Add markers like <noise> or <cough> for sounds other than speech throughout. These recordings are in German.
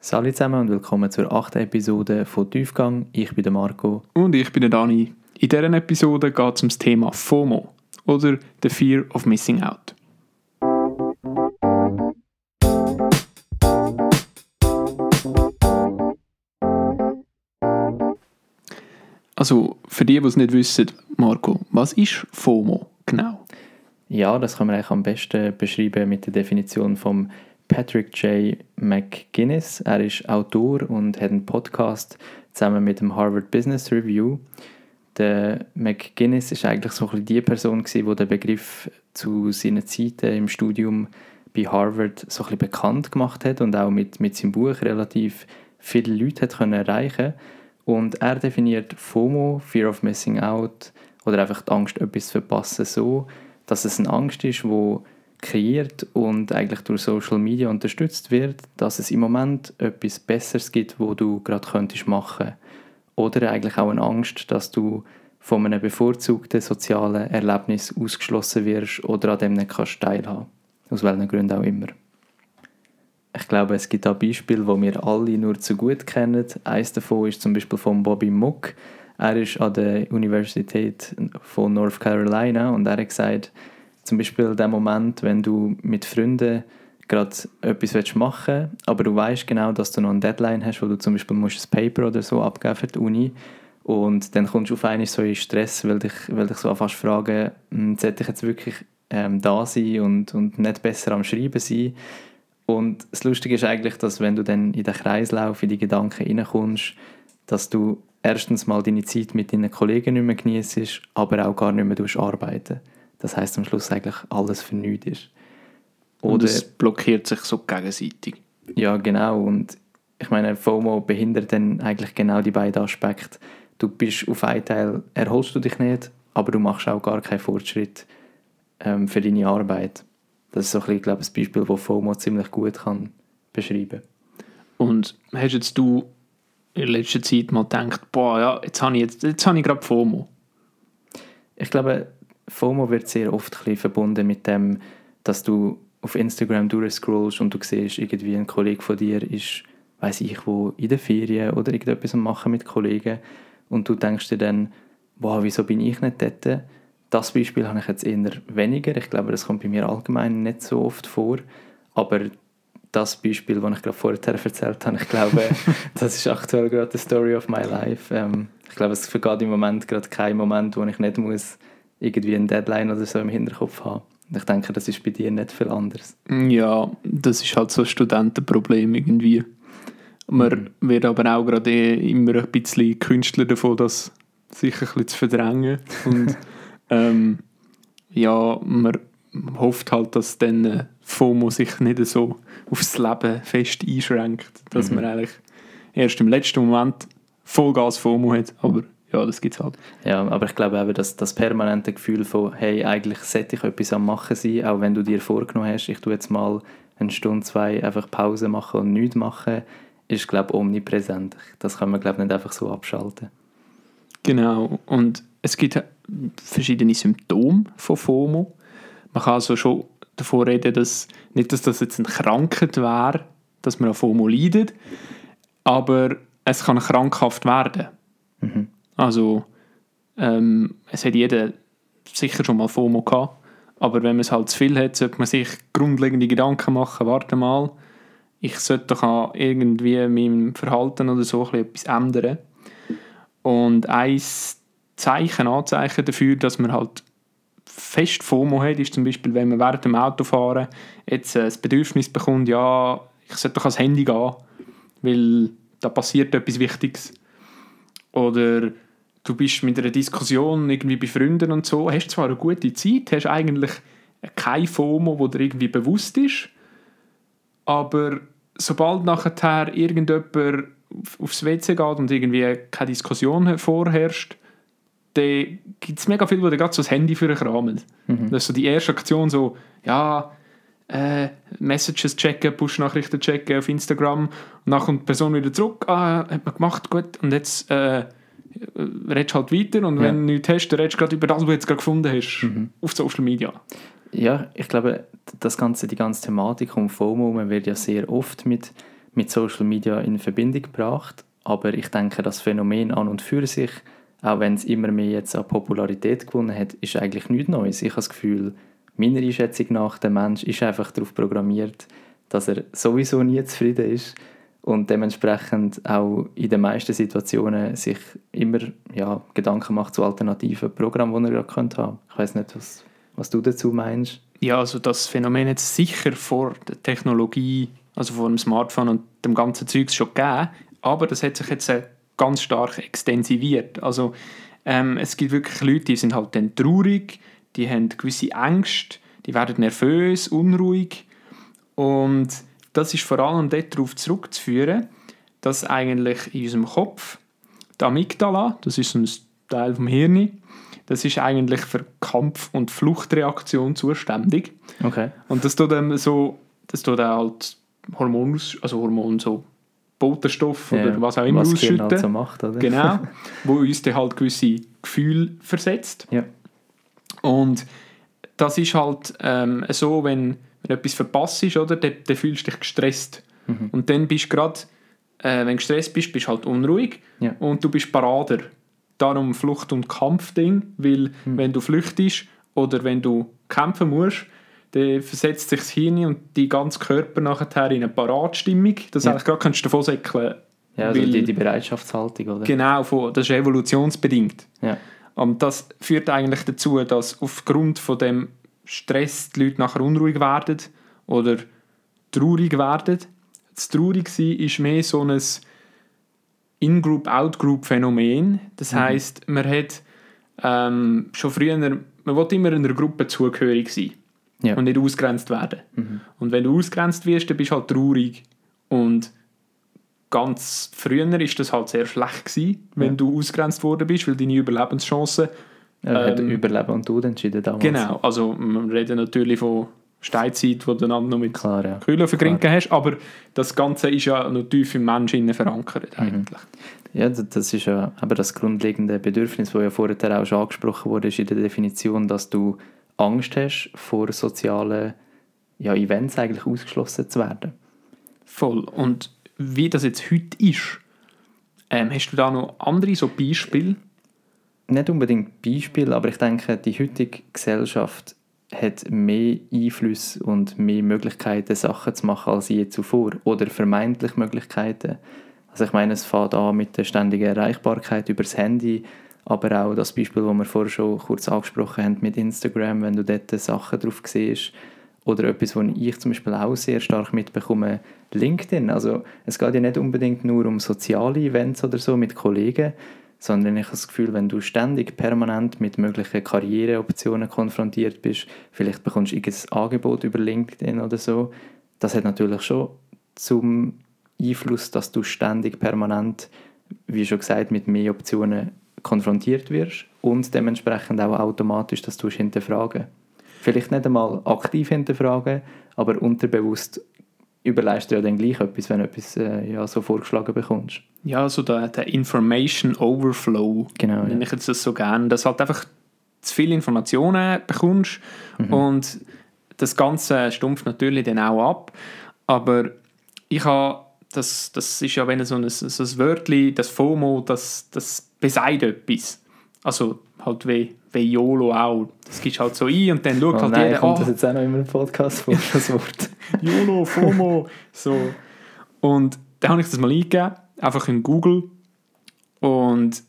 Hallo zusammen und willkommen zur achten Episode von Tiefgang. Ich bin der Marco. Und ich bin der Dani. In dieser Episode geht es um das Thema FOMO oder The Fear of Missing Out. Also für die, die es nicht wissen, Marco, was ist FOMO genau? Ja, das kann man eigentlich am besten beschreiben mit der Definition von Patrick J. McGuinness. Er ist Autor und hat einen Podcast zusammen mit dem Harvard Business Review. Der McGuinness ist eigentlich so ein die Person gewesen, die den Begriff zu seinen Zeiten im Studium bei Harvard so ein bekannt gemacht hat und auch mit, mit seinem Buch relativ viele Leute hat können erreichen Und er definiert FOMO, Fear of Missing Out, oder einfach die Angst, etwas zu verpassen, so, dass es eine Angst ist, die kreiert und eigentlich durch Social Media unterstützt wird, dass es im Moment etwas Besseres gibt, wo du gerade könntest machen. Oder eigentlich auch eine Angst, dass du von einem bevorzugten sozialen Erlebnis ausgeschlossen wirst oder an dem nicht kannst teilhaben. Aus welchen Gründen auch immer. Ich glaube, es gibt auch Beispiele, die wir alle nur zu gut kennen. Eines davon ist zum Beispiel von Bobby Muck. Er ist an der Universität von North Carolina und er hat gesagt, zum Beispiel der Moment, wenn du mit Freunden gerade etwas machen willst, aber du weißt genau, dass du noch eine Deadline hast, wo du zum Beispiel musst ein Paper oder so abgeben für die Uni und dann kommst du auf einmal so in Stress, weil dich, weil dich so fast fragen, hm, sollte ich jetzt wirklich ähm, da sein und, und nicht besser am Schreiben sein? Und das Lustige ist eigentlich, dass wenn du dann in den Kreislauf, in die Gedanken reinkommst, dass du erstens mal deine Zeit mit deinen Kollegen nicht mehr genießt, aber auch gar nicht mehr arbeiten das heißt am Schluss eigentlich alles für nichts ist. Oder, und es blockiert sich so gegenseitig. Ja, genau. Und ich meine, FOMO behindert dann eigentlich genau die beiden Aspekte. Du bist auf einen Teil, erholst du dich nicht, aber du machst auch gar keinen Fortschritt ähm, für deine Arbeit. Das ist so ein bisschen, glaube ich, ein Beispiel, das FOMO ziemlich gut kann beschreiben Und hast jetzt du in letzter Zeit mal gedacht, boah, ja, jetzt habe ich, jetzt, jetzt habe ich gerade FOMO? Ich glaube, FOMO wird sehr oft ein verbunden mit dem, dass du auf Instagram durchscrollst und du siehst, irgendwie ein Kollege von dir ist, weiß ich wo, in der Ferien oder irgendetwas am machen mit Kollegen und du denkst dir dann, wow, wieso bin ich nicht dort? Das Beispiel habe ich jetzt eher weniger. Ich glaube, das kommt bei mir allgemein nicht so oft vor. Aber das Beispiel, das ich gerade vorher <laughs> erzählt habe, ich glaube, <laughs> das ist aktuell gerade die Story of my life. Ähm, ich glaube, es vergeht im Moment gerade kein Moment, wo ich nicht muss irgendwie eine Deadline oder so im Hinterkopf haben. Ich denke, das ist bei dir nicht viel anders. Ja, das ist halt so ein Studentenproblem irgendwie. Man mhm. wird aber auch gerade immer ein bisschen Künstler davon, das sicher ein bisschen zu verdrängen. Und <laughs> ähm, ja, man hofft halt, dass dann FOMO sich nicht so aufs Leben fest einschränkt, dass mhm. man eigentlich erst im letzten Moment Vollgas FOMO hat, aber ja, das gibt es halt. Ja, aber ich glaube eben, dass das permanente Gefühl von, hey, eigentlich sollte ich etwas am Machen sein, auch wenn du dir vorgenommen hast, ich tue jetzt mal eine Stunde, zwei einfach Pause machen und nichts machen, ist, glaube ich, omnipräsent. Das kann man, glaube ich, nicht einfach so abschalten. Genau, und es gibt verschiedene Symptome von FOMO. Man kann also schon davon reden, dass nicht, dass das jetzt eine Krankheit wäre, dass man an FOMO leidet, aber es kann krankhaft werden. Mhm. Also ähm, es hat jeder sicher schon mal FOMO gehabt, aber wenn man es halt zu viel hat, sollte man sich grundlegende Gedanken machen, warte mal, ich sollte doch irgendwie meinem Verhalten oder so etwas ändern. Und ein Zeichen, Anzeichen dafür, dass man halt fest FOMO hat, ist zum Beispiel, wenn man während dem Autofahren jetzt äh, das Bedürfnis bekommt, ja, ich sollte doch ans Handy gehen, weil da passiert etwas Wichtiges. Oder du bist mit einer Diskussion irgendwie bei Freunden und so, hast zwar eine gute Zeit, hast eigentlich kein FOMO, wo dir irgendwie bewusst ist, aber sobald nachher irgendjemand aufs WC geht und irgendwie keine Diskussion vorherrscht, dann gibt es mega viel, wo dir gerade so das Handy für kramen. Mhm. Das ist so die erste Aktion so, ja, äh, Messages checken, Push-Nachrichten checken auf Instagram und dann kommt die Person wieder zurück, ah, hat man gemacht, gut, und jetzt äh, redest halt weiter und wenn du nichts hast, dann redest du gerade über das, was du jetzt gerade gefunden hast mhm. auf Social Media. Ja, ich glaube, das ganze, die ganze Thematik um FOMO man wird ja sehr oft mit mit Social Media in Verbindung gebracht. Aber ich denke, das Phänomen an und für sich, auch wenn es immer mehr jetzt an Popularität gewonnen hat, ist eigentlich nichts Neues. Ich habe das Gefühl, meiner Einschätzung nach, der Mensch ist einfach darauf programmiert, dass er sowieso nie zufrieden ist und dementsprechend auch in den meisten Situationen sich immer ja, Gedanken macht zu alternativen Programmen, die er gerade haben könnte. Ich weiß nicht, was, was du dazu meinst. Ja, also das Phänomen es sicher vor der Technologie, also vor dem Smartphone und dem ganzen Zeugs schon gegeben, aber das hat sich jetzt ganz stark extensiviert. Also ähm, es gibt wirklich Leute, die sind halt dann traurig, die haben gewisse Ängste, die werden nervös, unruhig und das ist vor allem darauf zurückzuführen, dass eigentlich in unserem Kopf die Amygdala, das ist ein Teil vom Hirn, das ist eigentlich für Kampf- und Fluchtreaktion zuständig. Okay. Und das tut dann so, das tut dann halt Hormone, also Hormone so Botenstoff Ja, oder was auch immer was ausschütten. halt so macht, oder? Genau, <laughs> wo uns dann halt gewisse Gefühle versetzt. Ja. Und das ist halt ähm, so, wenn, wenn etwas verpasst ist, oder, dann, dann fühlst du dich gestresst. Mhm. Und dann bist du gerade, äh, wenn du gestresst bist, bist du halt unruhig Ja. und du bist parader. Darum Flucht- und Kampfding, weil Mhm. wenn du flüchtest oder wenn du kämpfen musst, dann versetzt sich das Hirn und die ganze Körper nachher in eine Paratstimmung, dass du Ja. eigentlich gerade kannst davon säckeln Ja, also weil- die, die Bereitschaftshaltung, oder? Genau, von, das ist evolutionsbedingt. Ja. Und das führt eigentlich dazu, dass aufgrund von dem Stress die Leute nachher unruhig werden oder traurig werden. Das Traurigsein ist mehr so ein In-Group-Out-Group-Phänomen. Das heisst, man hat ähm, schon früher, man will immer in einer Gruppe zugehörig sein Ja. und nicht ausgrenzt werden. Und wenn du ausgrenzt wirst, dann bist du halt traurig. Und ganz früher ist das halt sehr schlecht gewesen, wenn Ja. du ausgrenzt worden bist, weil deine Überlebenschancen Er hat Ähm, Überleben und Tod entschieden damals. Genau, also wir reden natürlich von Steinzeit, wo du einander noch mit Klar, ja. Kühlen vergrinken hast, aber das Ganze ist ja noch tief im Menschen verankert Mhm. eigentlich. Ja, d- das ist ja aber das grundlegende Bedürfnis, das ja vorher auch schon angesprochen wurde, ist in der Definition, dass du Angst hast, vor sozialen ja, Events eigentlich ausgeschlossen zu werden. Voll. Und wie das jetzt heute ist, ähm, hast du da noch andere so Beispiele? Nicht unbedingt Beispiel, aber ich denke, die heutige Gesellschaft hat mehr Einfluss und mehr Möglichkeiten, Sachen zu machen als je zuvor. Oder vermeintlich Möglichkeiten. Also ich meine, es fängt an mit der ständigen Erreichbarkeit über das Handy, aber auch das Beispiel, das wir vorher schon kurz angesprochen haben mit Instagram, wenn du dort Sachen drauf siehst. Oder etwas, was ich zum Beispiel auch sehr stark mitbekomme, LinkedIn. Also es geht ja nicht unbedingt nur um soziale Events oder so mit Kollegen, sondern ich habe das Gefühl, wenn du ständig permanent mit möglichen Karriereoptionen konfrontiert bist, vielleicht bekommst du irgendein Angebot über LinkedIn oder so, das hat natürlich schon zum Einfluss, dass du ständig permanent, wie schon gesagt, mit mehr Optionen konfrontiert wirst und dementsprechend auch automatisch das tust hinterfragen. Vielleicht nicht einmal aktiv hinterfragen, aber unterbewusst überleist du ja dann gleich etwas, wenn du etwas äh, ja, so vorgeschlagen bekommst. Ja, so der, der Information Overflow, Genau, nenne ja. ich jetzt das so gerne, dass halt einfach zu viele Informationen bekommst Mhm. und das Ganze stumpft natürlich dann auch ab, aber ich habe, das, das ist ja wenn so ein, so ein Wörtchen, das FOMO, das, das besagt etwas. Also halt wie, wie YOLO auch. Das gibst halt so ein und dann schaut Oh halt nein, jeder, kommt ah, das jetzt auch noch immer im Podcast vor, <laughs> das Wort? YOLO, FOMO. so. Und dann habe ich das mal eingegeben, einfach in Google. Und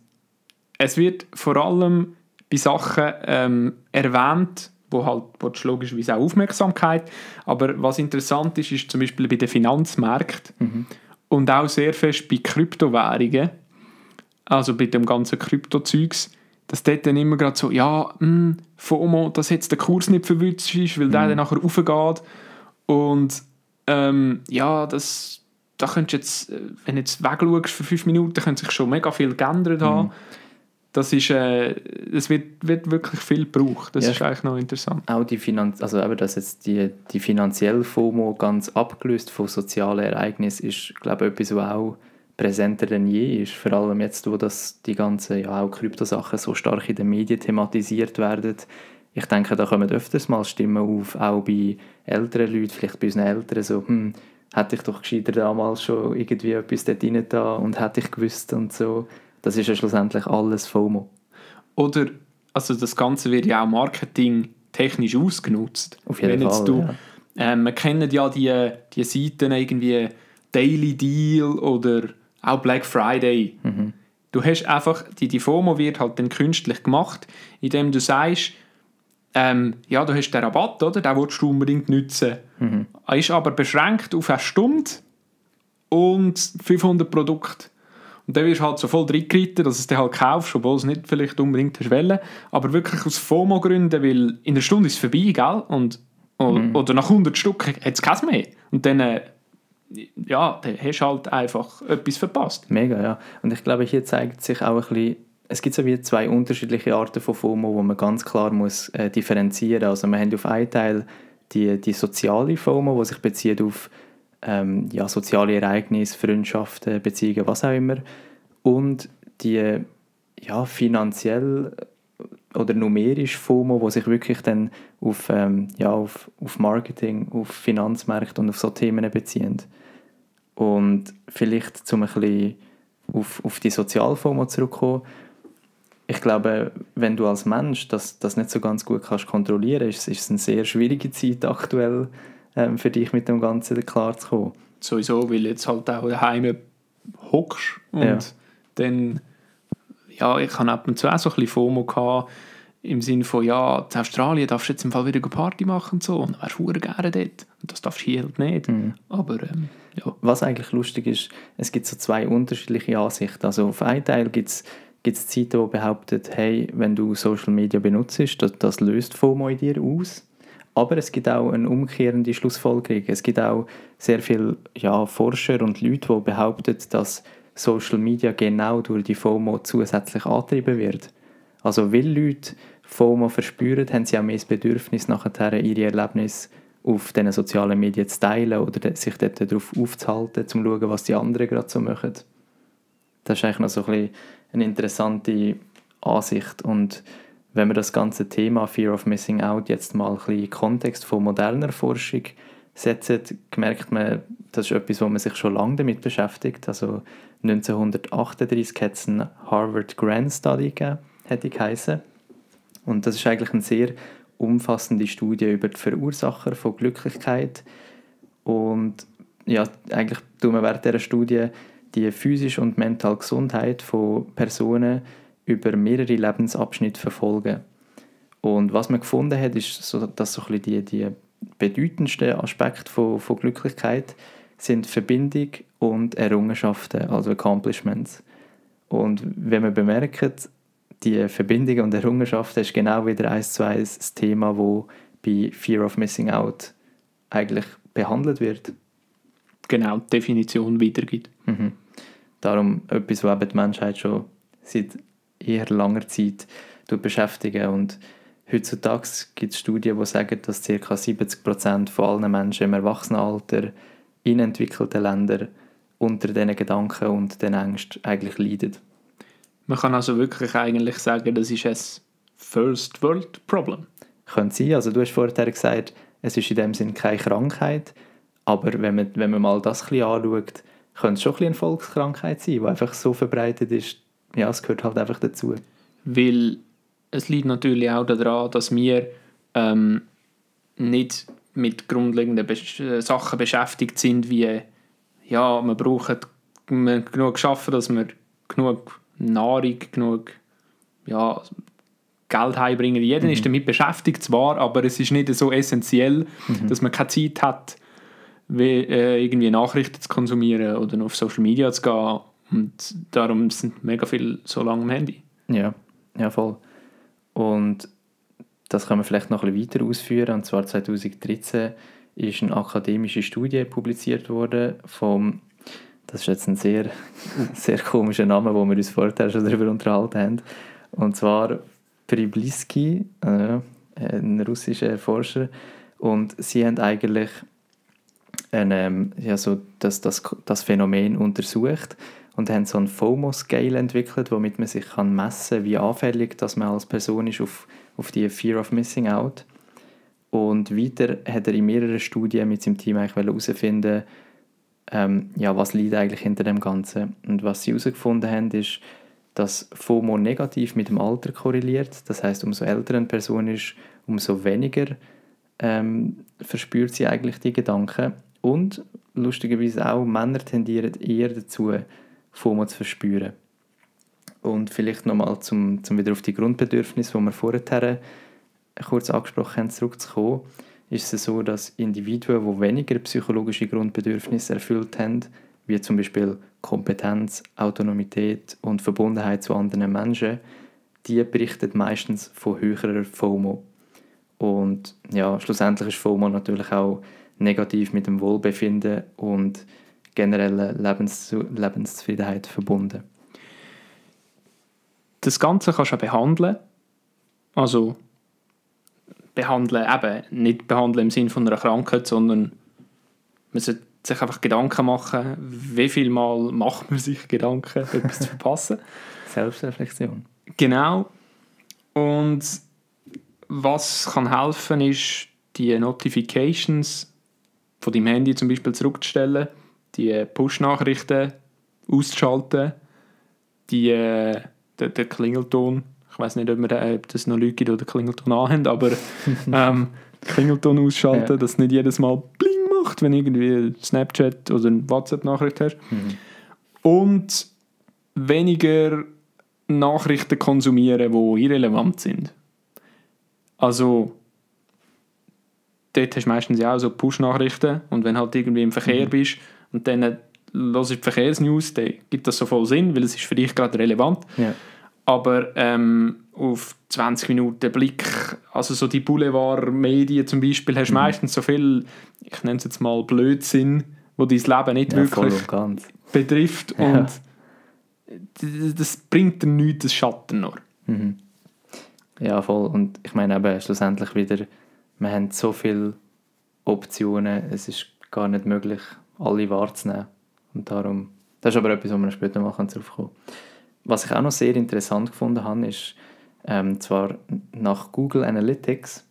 es wird vor allem bei Sachen ähm, erwähnt, wo halt du logischerweise auch Aufmerksamkeit. Aber was interessant ist, ist zum Beispiel bei den Finanzmärkten und auch sehr fest bei Kryptowährungen, also bei dem ganzen Kryptozeugs, dass dort dann immer gerade so, ja, mh, FOMO, dass jetzt der Kurs nicht verwünscht ist, weil der dann nachher raufgeht. Und ähm, ja, das, da könntest jetzt, äh, wenn du jetzt wegschaust für fünf Minuten, könnte sich schon mega viel geändert haben. Das ist, äh, es wird, wird wirklich viel gebraucht. Das Ja. ist eigentlich noch interessant. Auch die Finanz also eben, dass jetzt die, die finanzielle FOMO ganz abgelöst von sozialen Ereignissen ist, glaube ich, etwas, was auch präsenter denn je ist. Vor allem jetzt, wo das die ganzen ja, auch Kryptosachen so stark in den Medien thematisiert werden. Ich denke, da kommen öfters mal Stimmen auf, auch bei älteren Leuten, vielleicht bei unseren Eltern, so, hm, hätte ich doch gescheiter damals schon irgendwie etwas dort rein da und hätte ich gewusst und so. Das ist ja schlussendlich alles FOMO. Oder, also das Ganze wird ja auch Marketing technisch ausgenutzt. Auf jeden Wenn jetzt Fall, Du, ja. ähm, wir kennen ja die, die Seiten irgendwie Daily Deal oder auch Black Friday. Mhm. Du hast einfach, die, die FOMO wird halt dann künstlich gemacht, indem du sagst, ähm, ja, du hast den Rabatt, oder? Den willst du unbedingt nutzen. Mhm. Er ist aber beschränkt auf eine Stunde und 500 Produkte. Und dann wirst du halt so voll reingeritten, dass du es dir halt kaufst, obwohl es nicht vielleicht unbedingt hast wollen. Aber wirklich aus FOMO-Gründen, weil in der Stunde ist es vorbei, gell? Und, o- Oder nach 100 Stück hat es keins mehr. Und dann, äh, ja, dann hast du halt einfach etwas verpasst. Mega, ja. Und ich glaube, hier zeigt sich auch ein bisschen, es gibt so wie zwei unterschiedliche Arten von FOMO, wo man ganz klar muss äh, differenzieren. Also wir haben auf einen Teil die, die soziale FOMO, die sich bezieht auf ähm, ja, soziale Ereignisse, Freundschaften, Beziehungen, was auch immer. Und die ja, finanziell oder numerisch FOMO, wo sich wirklich dann auf, ähm, ja, auf, auf Marketing, auf Finanzmärkte und auf so Themen beziehen. Und vielleicht zum ein bisschen auf, auf die Sozial-FOMO zurückkommen. Ich glaube, wenn du als Mensch das, das nicht so ganz gut kannst kontrollieren, ist, ist es eine sehr schwierige Zeit aktuell ähm, für dich mit dem Ganzen klarzukommen. Sowieso, weil jetzt halt auch daheim hockst und Ja. dann, ja, ich habe ab und zu auch so ein bisschen FOMO gehabt, im Sinne von, ja, in Australien darfst du jetzt im Fall wieder eine Party machen und so, und dann wärst du gerne dort. Und das darfst du hier halt nicht. Aber, ähm, ja. Was eigentlich lustig ist, es gibt so zwei unterschiedliche Ansichten. Also auf einen Teil gibt es gibt's Zeiten, die behaupten, hey, wenn du Social Media benutzt, das, das löst FOMO in dir aus. Aber es gibt auch eine umkehrende Schlussfolgerung. Es gibt auch sehr viele ja, Forscher und Leute, die behaupten, dass Social Media genau durch die FOMO zusätzlich angetrieben wird. Also weil Leute FOMO verspüren, haben sie auch mehr das Bedürfnis, nachher ihre Erlebnisse auf diesen sozialen Medien zu teilen oder sich dort darauf aufzuhalten, um zu schauen, was die anderen gerade so machen. Das ist eigentlich noch so ein bisschen eine interessante Ansicht. Und wenn wir das ganze Thema Fear of Missing Out jetzt mal ein bisschen in Kontext von moderner Forschung setzen, merkt man, das ist etwas, wo man sich schon lange damit beschäftigt. Also 1938 hat es einen Harvard Grand Study gegeben, hätte geheißen. Und das ist eigentlich eine sehr umfassende Studie über die Verursacher von Glücklichkeit. Und ja, eigentlich tun wir während dieser Studie die physische und mentale Gesundheit von Personen über mehrere Lebensabschnitte verfolgen. Und was man gefunden hat, ist, so, dass so ein die, die bedeutendsten Aspekte von, von Glücklichkeit sind Verbindung und Errungenschaften, also Accomplishments. Und wenn man bemerkt, die Verbindung und Errungenschaften ist genau wieder eins zu eins das Thema, wo bei Fear of Missing Out eigentlich behandelt wird. genau die Definition wiedergibt. Mhm. Darum etwas, was eben die Menschheit schon seit eher langer Zeit beschäftigen und heutzutage gibt es Studien, die sagen, dass ca. 70% von allen Menschen im Erwachsenenalter in entwickelten Ländern unter diesen Gedanken und den Ängsten eigentlich leiden. Man kann also wirklich eigentlich sagen, das ist ein First World Problem. Könnte sein, also du hast vorher gesagt, es ist in dem Sinn keine Krankheit, aber wenn man, wenn man mal das ein bisschen anschaut, könnte es schon ein bisschen eine Volkskrankheit sein, die einfach so verbreitet ist, ja, es gehört halt einfach dazu. Weil es liegt natürlich auch daran, dass wir ähm, nicht mit grundlegenden Besch äh, Sachen beschäftigt sind, wie ja, wir brauchen wir genug schaffen, dass wir genug Nahrung, genug ja, Geld heimbringen. Jeder ist damit beschäftigt zwar, aber es ist nicht so essentiell, dass man keine Zeit hat, äh, irgendwie Nachrichten zu konsumieren oder auf Social Media zu gehen. Und darum sind mega viele so lange am Handy. Ja, ja voll. Und das kann man vielleicht noch ein bisschen weiter ausführen. Und zwar 2013 ist eine akademische Studie publiziert worden vom, das ist jetzt ein sehr, <laughs> sehr komischer Name, wo wir uns vorher schon darüber unterhalten haben. Und zwar Pribliski, äh, ein russischer Forscher. Und sie haben eigentlich ein, ähm, ja, so das, das, das Phänomen untersucht und haben so einen FOMO-Scale entwickelt, womit man sich kann messen kann, wie anfällig dass man als Person ist auf, auf die Fear of Missing Out. Und weiter hat er in mehreren Studien mit seinem Team eigentlich herausfinden, ähm, ja, was liegt eigentlich hinter dem Ganzen. Und was sie herausgefunden haben, ist, dass FOMO negativ mit dem Alter korreliert. Das heißt, umso älter eine Person ist, umso weniger ähm, verspürt sie eigentlich die Gedanken. Und lustigerweise auch Männer tendieren eher dazu, FOMO zu verspüren. Und vielleicht nochmal zum, zum wieder auf die Grundbedürfnisse, die wir vorher kurz angesprochen haben, zurückzukommen, ist es so, dass Individuen, die weniger psychologische Grundbedürfnisse erfüllt haben, wie zum Beispiel Kompetenz, Autonomität und Verbundenheit zu anderen Menschen, die berichten meistens von höherer FOMO. Und ja, schlussendlich ist FOMO natürlich auch negativ mit dem Wohlbefinden und genereller Lebens Lebenszufriedenheit verbunden. Das Ganze kannst du auch behandeln. Also behandeln, eben nicht behandeln im Sinne von einer Krankheit, sondern man sollte sich einfach Gedanken machen, wie viel Mal macht man sich Gedanken, <laughs> etwas zu verpassen. Selbstreflexion. Genau. Und was kann helfen, ist, die Notifications von deinem Handy zum Beispiel zurückzustellen, die Push-Nachrichten auszuschalten, die, äh, der, der Klingelton, ich weiß nicht, ob, wir, ob das noch Leute gibt, die den Klingelton anhaben, aber <laughs> ähm, Klingelton ausschalten, ja. dass nicht jedes Mal bling macht, wenn irgendwie Snapchat oder eine WhatsApp-Nachricht hast. Mhm. Und weniger Nachrichten konsumieren, die irrelevant sind. Also, dort hast du meistens ja auch so Push-Nachrichten und wenn halt irgendwie im Verkehr mhm. bist und dann hörst du die Verkehrsnews, dann gibt das so voll Sinn, weil es ist für dich gerade relevant. Ja. Aber ähm, auf 20 Minuten Blick, also so die Boulevard-Medien zum Beispiel, hast du mhm. meistens so viel, ich nenne es jetzt mal Blödsinn, wo dein Leben nicht ja, wirklich betrifft ja. und das bringt dir nichts, das Schatten nur. Mhm. Ja, voll. Und ich meine eben schlussendlich wieder, wir haben so viele Optionen, es ist gar nicht möglich, alle wahrzunehmen. Und darum, das ist aber etwas, wo wir später mal drauf kommen Was ich auch noch sehr interessant gefunden habe, ist, ähm, zwar nach Google Analytics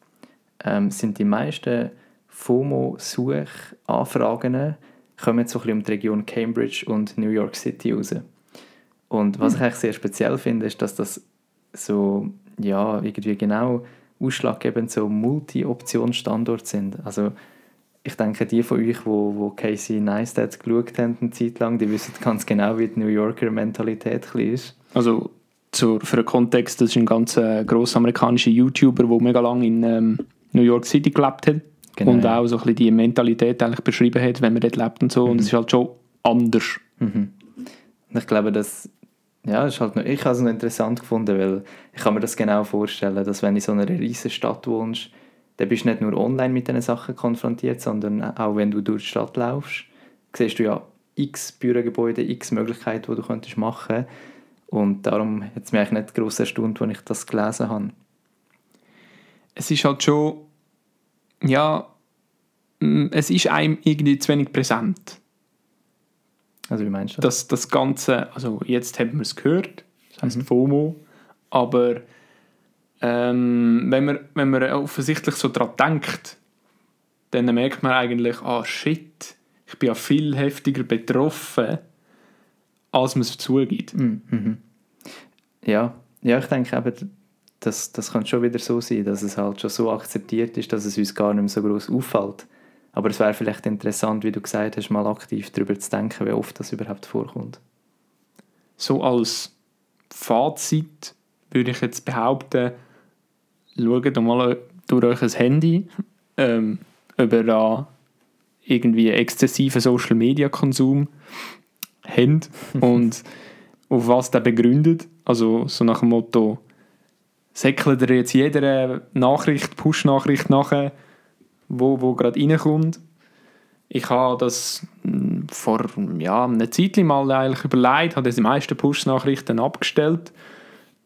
ähm, sind die meisten FOMO-Suchanfragen kommen so ein bisschen um die Region Cambridge und New York City raus. Und was mhm. ich eigentlich sehr speziell finde, ist, dass das so, ja, irgendwie genau ausschlaggebend so Multi-Option-Standorte sind. Also ich denke, die von euch, wo, wo Casey Neistat geschaut haben eine Zeit lang, die wissen ganz genau, wie die New Yorker Mentalität ist. Also zur, für den Kontext, das ist ein ganz äh, grosser amerikanischer YouTuber, der mega lange in ähm, New York City gelebt hat genau, und auch so ein bisschen die Mentalität eigentlich beschrieben hat, wenn man dort lebt und so. Mhm. Und es ist halt schon anders. Mhm. Ich glaube, dass ja, ist halt noch, ich habe es noch interessant gefunden, weil ich kann mir das genau vorstellen, dass wenn du in so einer riesen Stadt wohnst, dann bist du nicht nur online mit diesen Sachen konfrontiert, sondern auch wenn du durch die Stadt laufst, siehst du ja x Bürogebäude, x Möglichkeiten, die du könntest machen könntest und darum hat es mich eigentlich nicht gross erstaunt, als ich das gelesen habe. Es ist halt schon, ja, es ist einem irgendwie zu wenig präsent. Also wie meinst du das? Das, das Ganze, also jetzt haben wir es gehört, das heisst mhm. FOMO, aber ähm, wenn, man, wenn man offensichtlich so daran denkt, dann merkt man eigentlich, ah shit, ich bin ja viel heftiger betroffen als man es zugibt. Mm, mhm. Ja. ja, ich denke eben, das, das kann schon wieder so sein, dass es halt schon so akzeptiert ist, dass es uns gar nicht mehr so groß auffällt. Aber es wäre vielleicht interessant, wie du gesagt hast, mal aktiv darüber zu denken, wie oft das überhaupt vorkommt. So als Fazit würde ich jetzt behaupten, schaut mal durch euer Handy, ähm, ob ihr da irgendwie exzessiven Social Media Konsum haben <laughs> und auf was der begründet. Also so nach dem Motto, säckelt ihr jetzt jeder Nachricht, Push-Nachricht nachher, wo, wo gerade reinkommt. Ich habe das hm, vor ja, einer Zeit mal eigentlich überlegt, habe die meisten Push-Nachrichten abgestellt.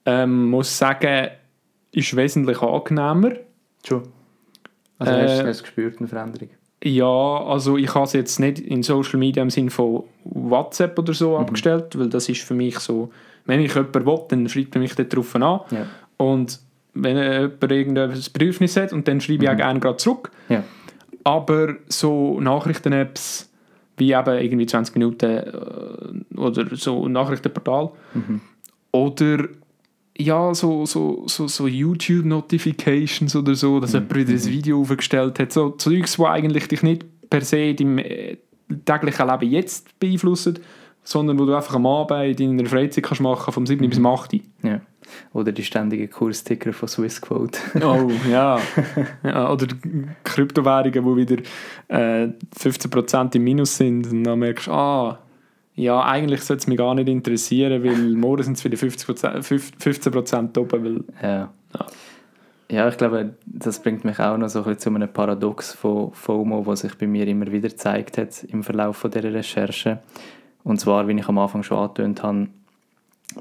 Ähm, muss sagen, ist wesentlich angenehmer. Schon. Also hast du äh, gespürt, eine Veränderung? Ja, also ich habe es jetzt nicht in Social Media im Sinne von WhatsApp oder so mhm. abgestellt, weil das ist für mich so, wenn ich jemanden will, dann schreibt er mich darauf an. Ja. Und wenn jemand irgendein Bedürfnis hat, und dann schreibe ich mhm. auch gerne gerade zurück. Ja. Aber so Nachrichten-Apps bei eben irgendwie 20 Minuten äh, oder so Nachrichtenportal. Mhm. Oder ja, so, so, so, so YouTube-Notifications oder so, dass jemand wieder ein Video aufgestellt hat. So Zeugs, die eigentlich dich nicht per se deinem äh, täglichen Leben jetzt beeinflussen, sondern wo du einfach am Abend in deiner Freizeit kannst machen vom 7. bis zum 8. Ja. Oder die ständigen Kursticker von Swissquote. <laughs> Oh, ja. <laughs> ja. Oder Kryptowährungen, die wieder äh, 15% im Minus sind. Und dann merkst du, ah, ja, eigentlich sollte es mich gar nicht interessieren, weil <laughs> morgen sind es wieder 50%, 15% oben. Weil, Ja. Ja. Ja, ich glaube, das bringt mich auch noch so ein bisschen zu einem Paradox von FOMO, was sich bei mir immer wieder gezeigt hat im Verlauf von dieser Recherche. Und zwar, wie ich am Anfang schon angetönt habe,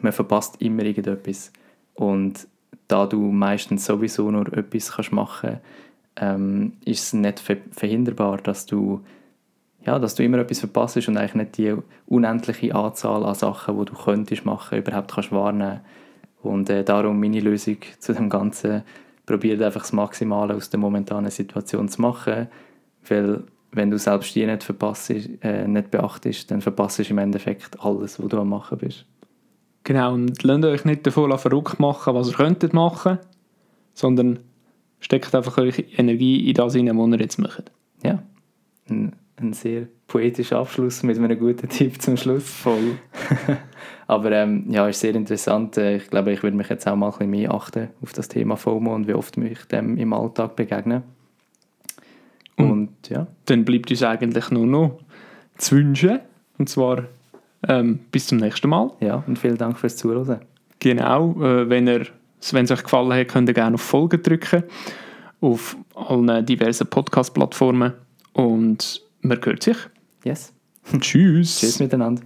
man verpasst immer irgendetwas. Und da du meistens sowieso nur etwas kannst machen ähm, ist es nicht ver verhinderbar, dass du, ja, dass du immer etwas verpasst und eigentlich nicht die unendliche Anzahl an Sachen, die du könntest machen, überhaupt kannst wahrnehmen. Und äh, darum meine Lösung <laughs> zu dem Ganzen, probiert einfach das Maximale aus der momentanen Situation zu machen, weil wenn du selbst die nicht verpasst, äh, nicht beachtest, dann verpasst du im Endeffekt alles, was du am machen bist. Genau, und lasst euch nicht davon verrückt machen, was ihr könntet machen, sondern steckt einfach eure Energie in das hinein, was ihr jetzt macht. Ja, ein, ein sehr poetischer Abschluss mit einem guten Tipp zum Schluss. Voll. <laughs> Aber ähm, ja, ist sehr interessant. Äh, Ich glaube, ich würde mich jetzt auch mal ein bisschen mehr achten auf das Thema FOMO und wie oft mich dem im Alltag begegne. Ja, Dann bleibt uns eigentlich nur noch zu wünschen, und zwar ähm, bis zum nächsten Mal. ja, und vielen Dank fürs Zuhören. Genau, äh, wenn ihr wenn es euch gefallen hat, könnt ihr gerne auf Folgen drücken auf allen diversen Podcast-Plattformen und man hört sich. Yes. Tschüss. Tschüss miteinander.